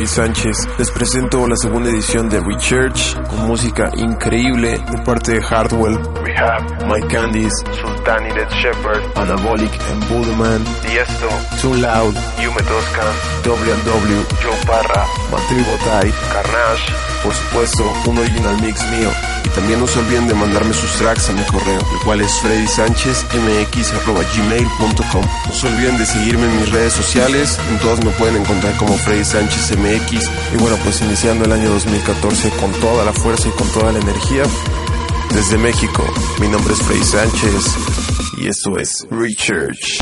Sánchez. Les presento la segunda edición de Research con música increíble de parte de Hardwell, Rehab, Mike Candice, Sultan y Dead Shepherd, Anabolic and Bullman, Diesto, Too Loud, Yume Tosca, W&W, Joe Parra, Matri Botai, Carnage, por supuesto, un original mix mío. Y también no se olviden de mandarme sus tracks a mi correo, el cual es freddysanchezmx.gmail.com. No se olviden de seguirme en mis redes sociales, en todas me pueden encontrar como Freddy Sánchez MX. Y bueno, pues iniciando el año 2014 con toda la fuerza y con toda la energía. Desde México, mi nombre es Freddy Sánchez y esto es Research.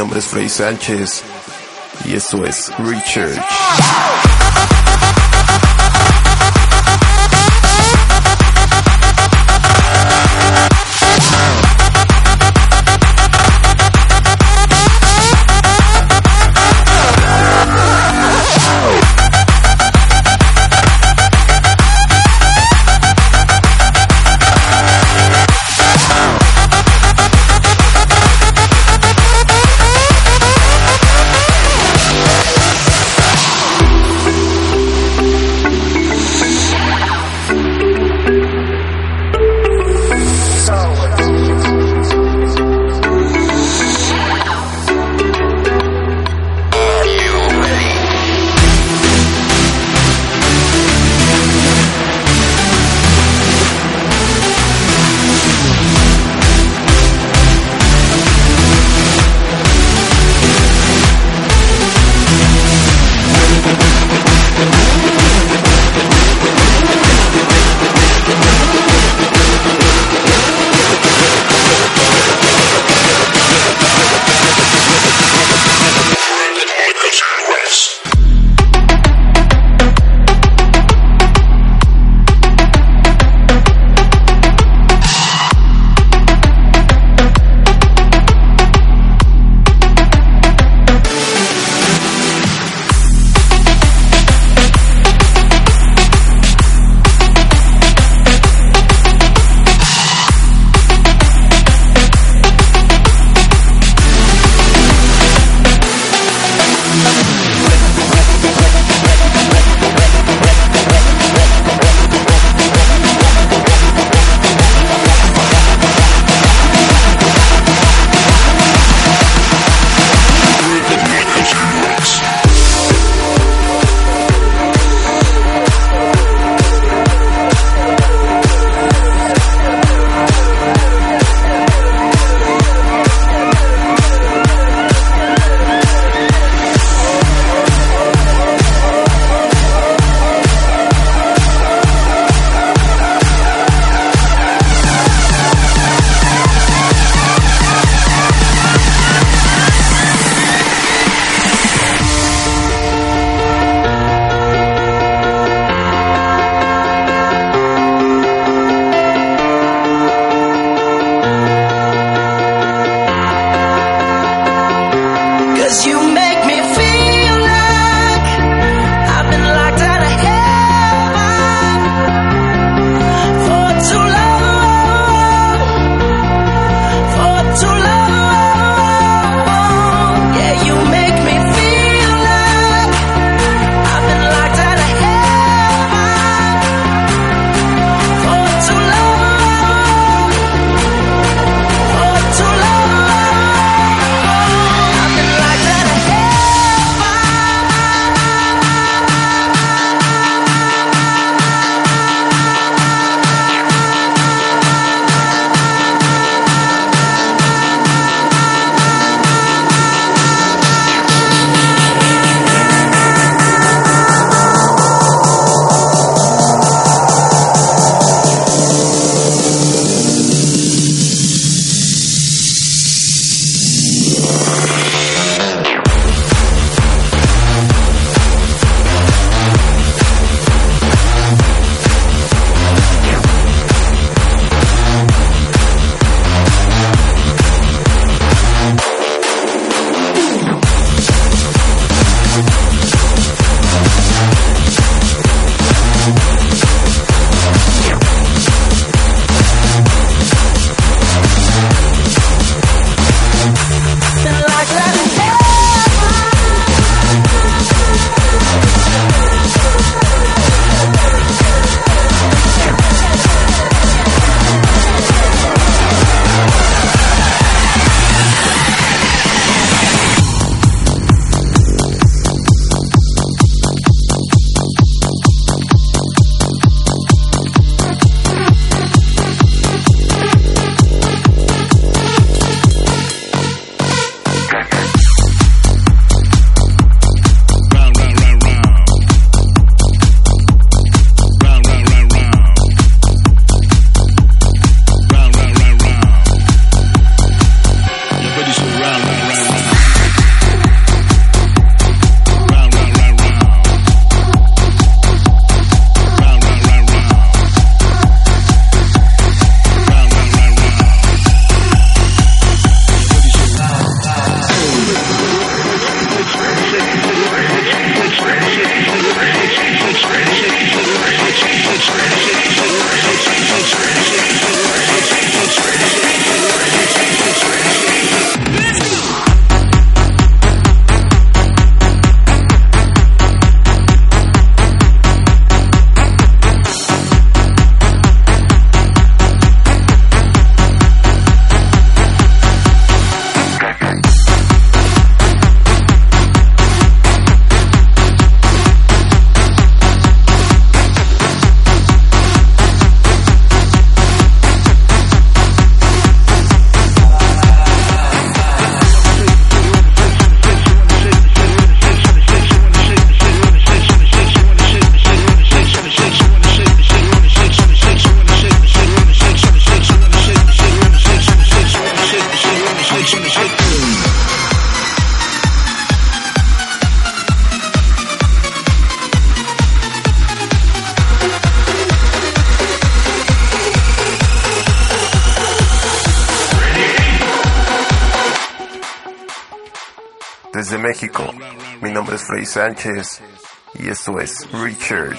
Nombre es Frey Sánchez y esto es Research. México, mi nombre es Freddy Sánchez y esto es Research.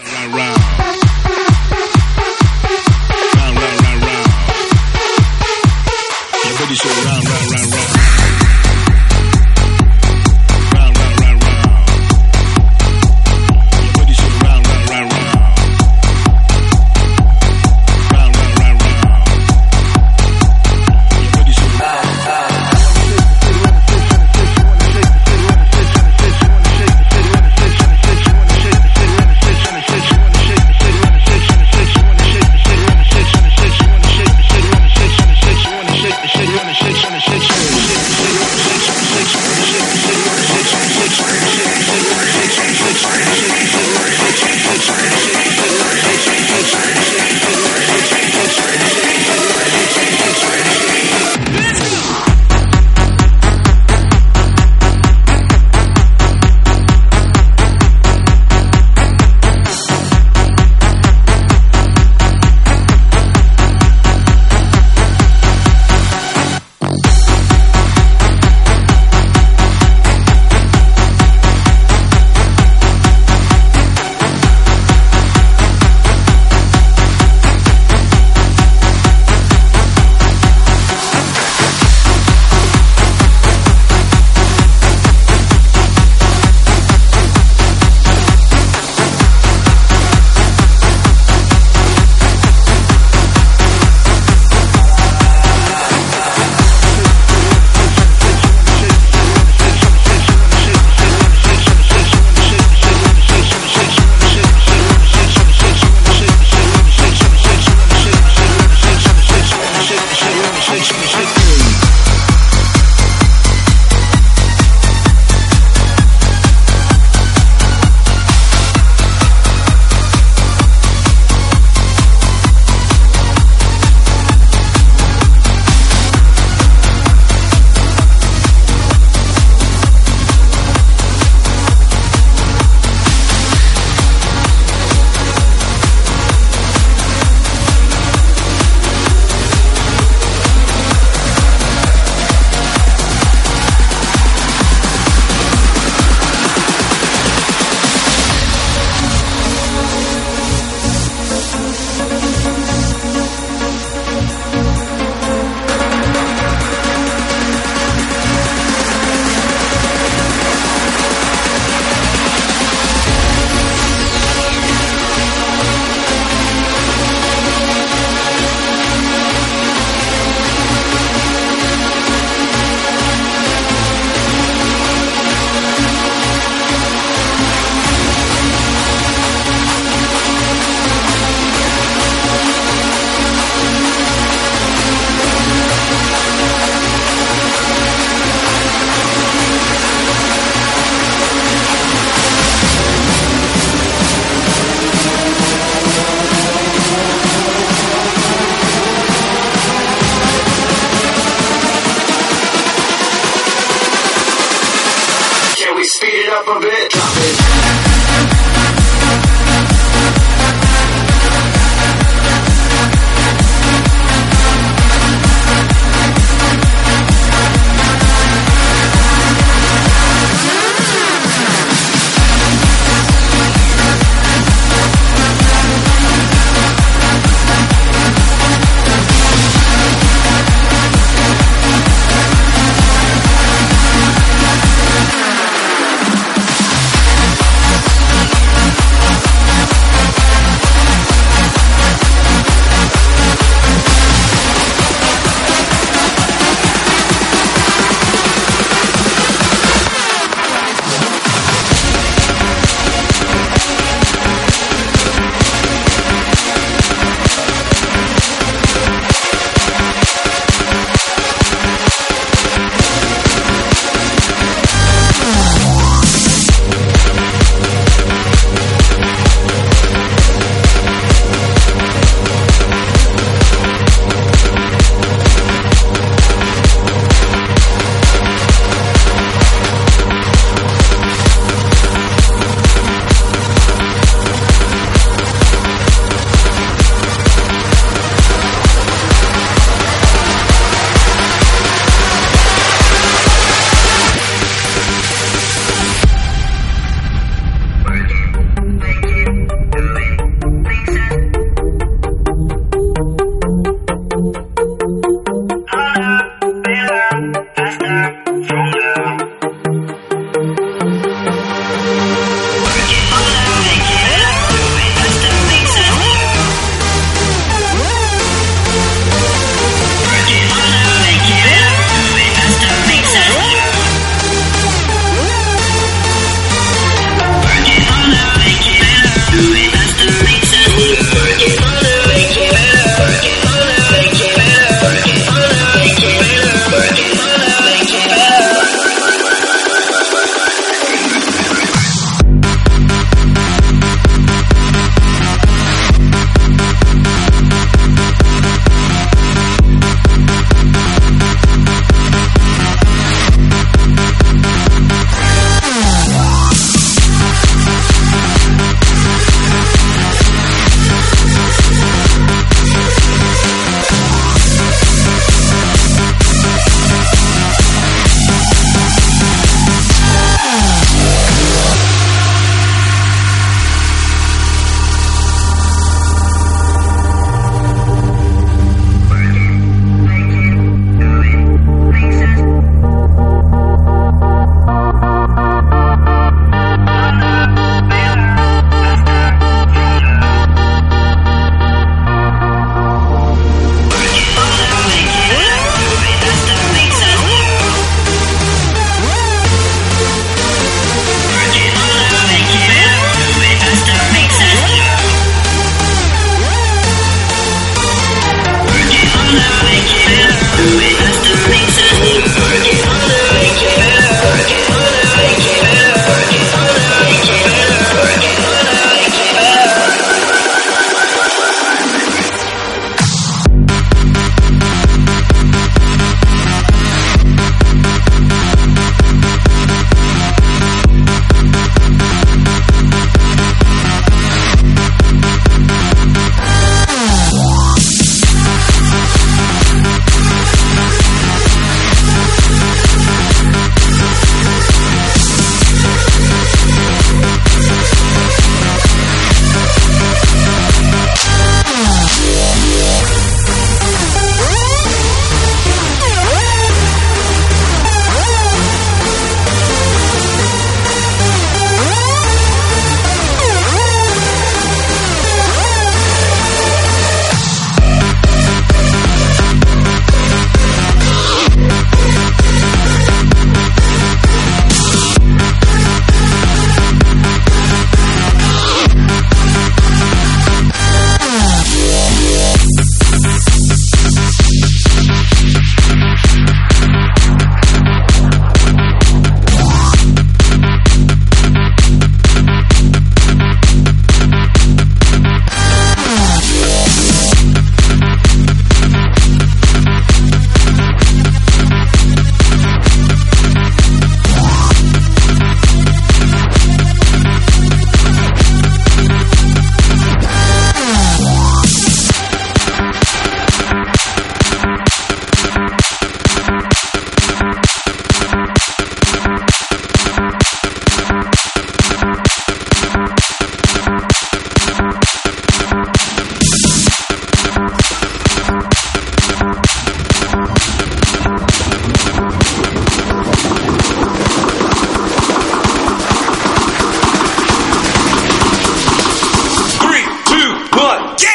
One.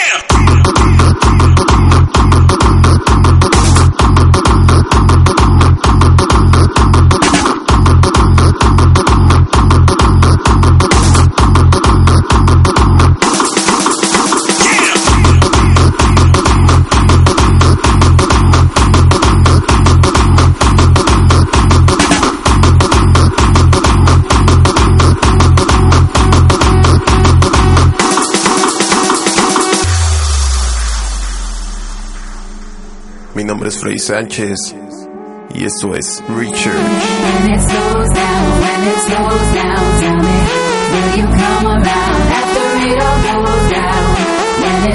Freddy Sánchez y esto es Research. And it's so down, and it's so down, tell me. Will you come around? After it all goes down when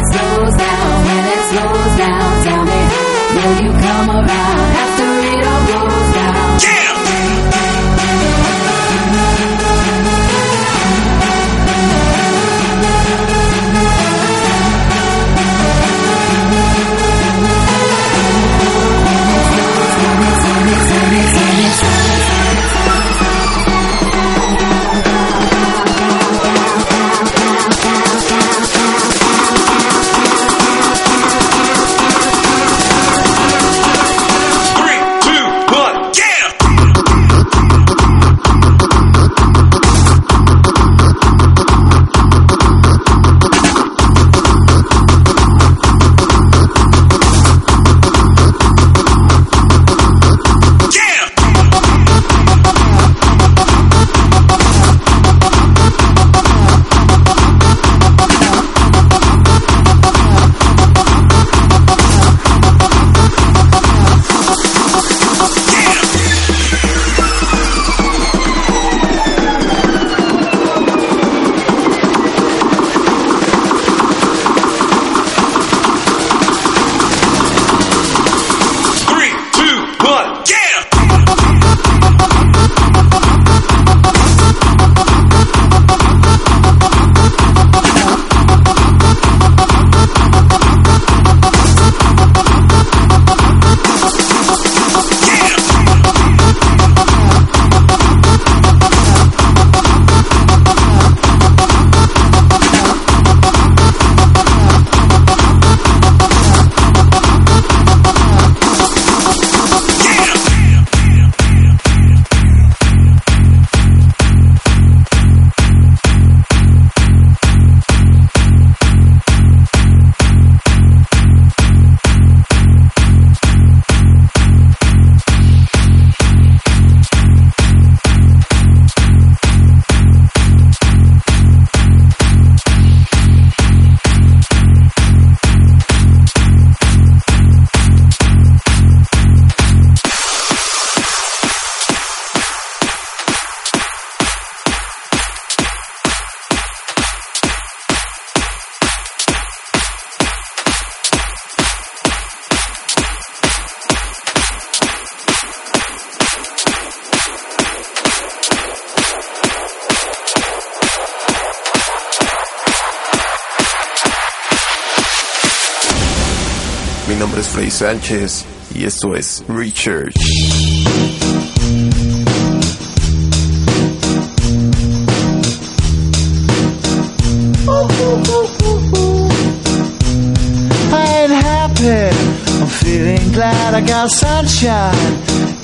Sánchez y esto es Research. I ain't happy. I'm feeling glad I got sunshine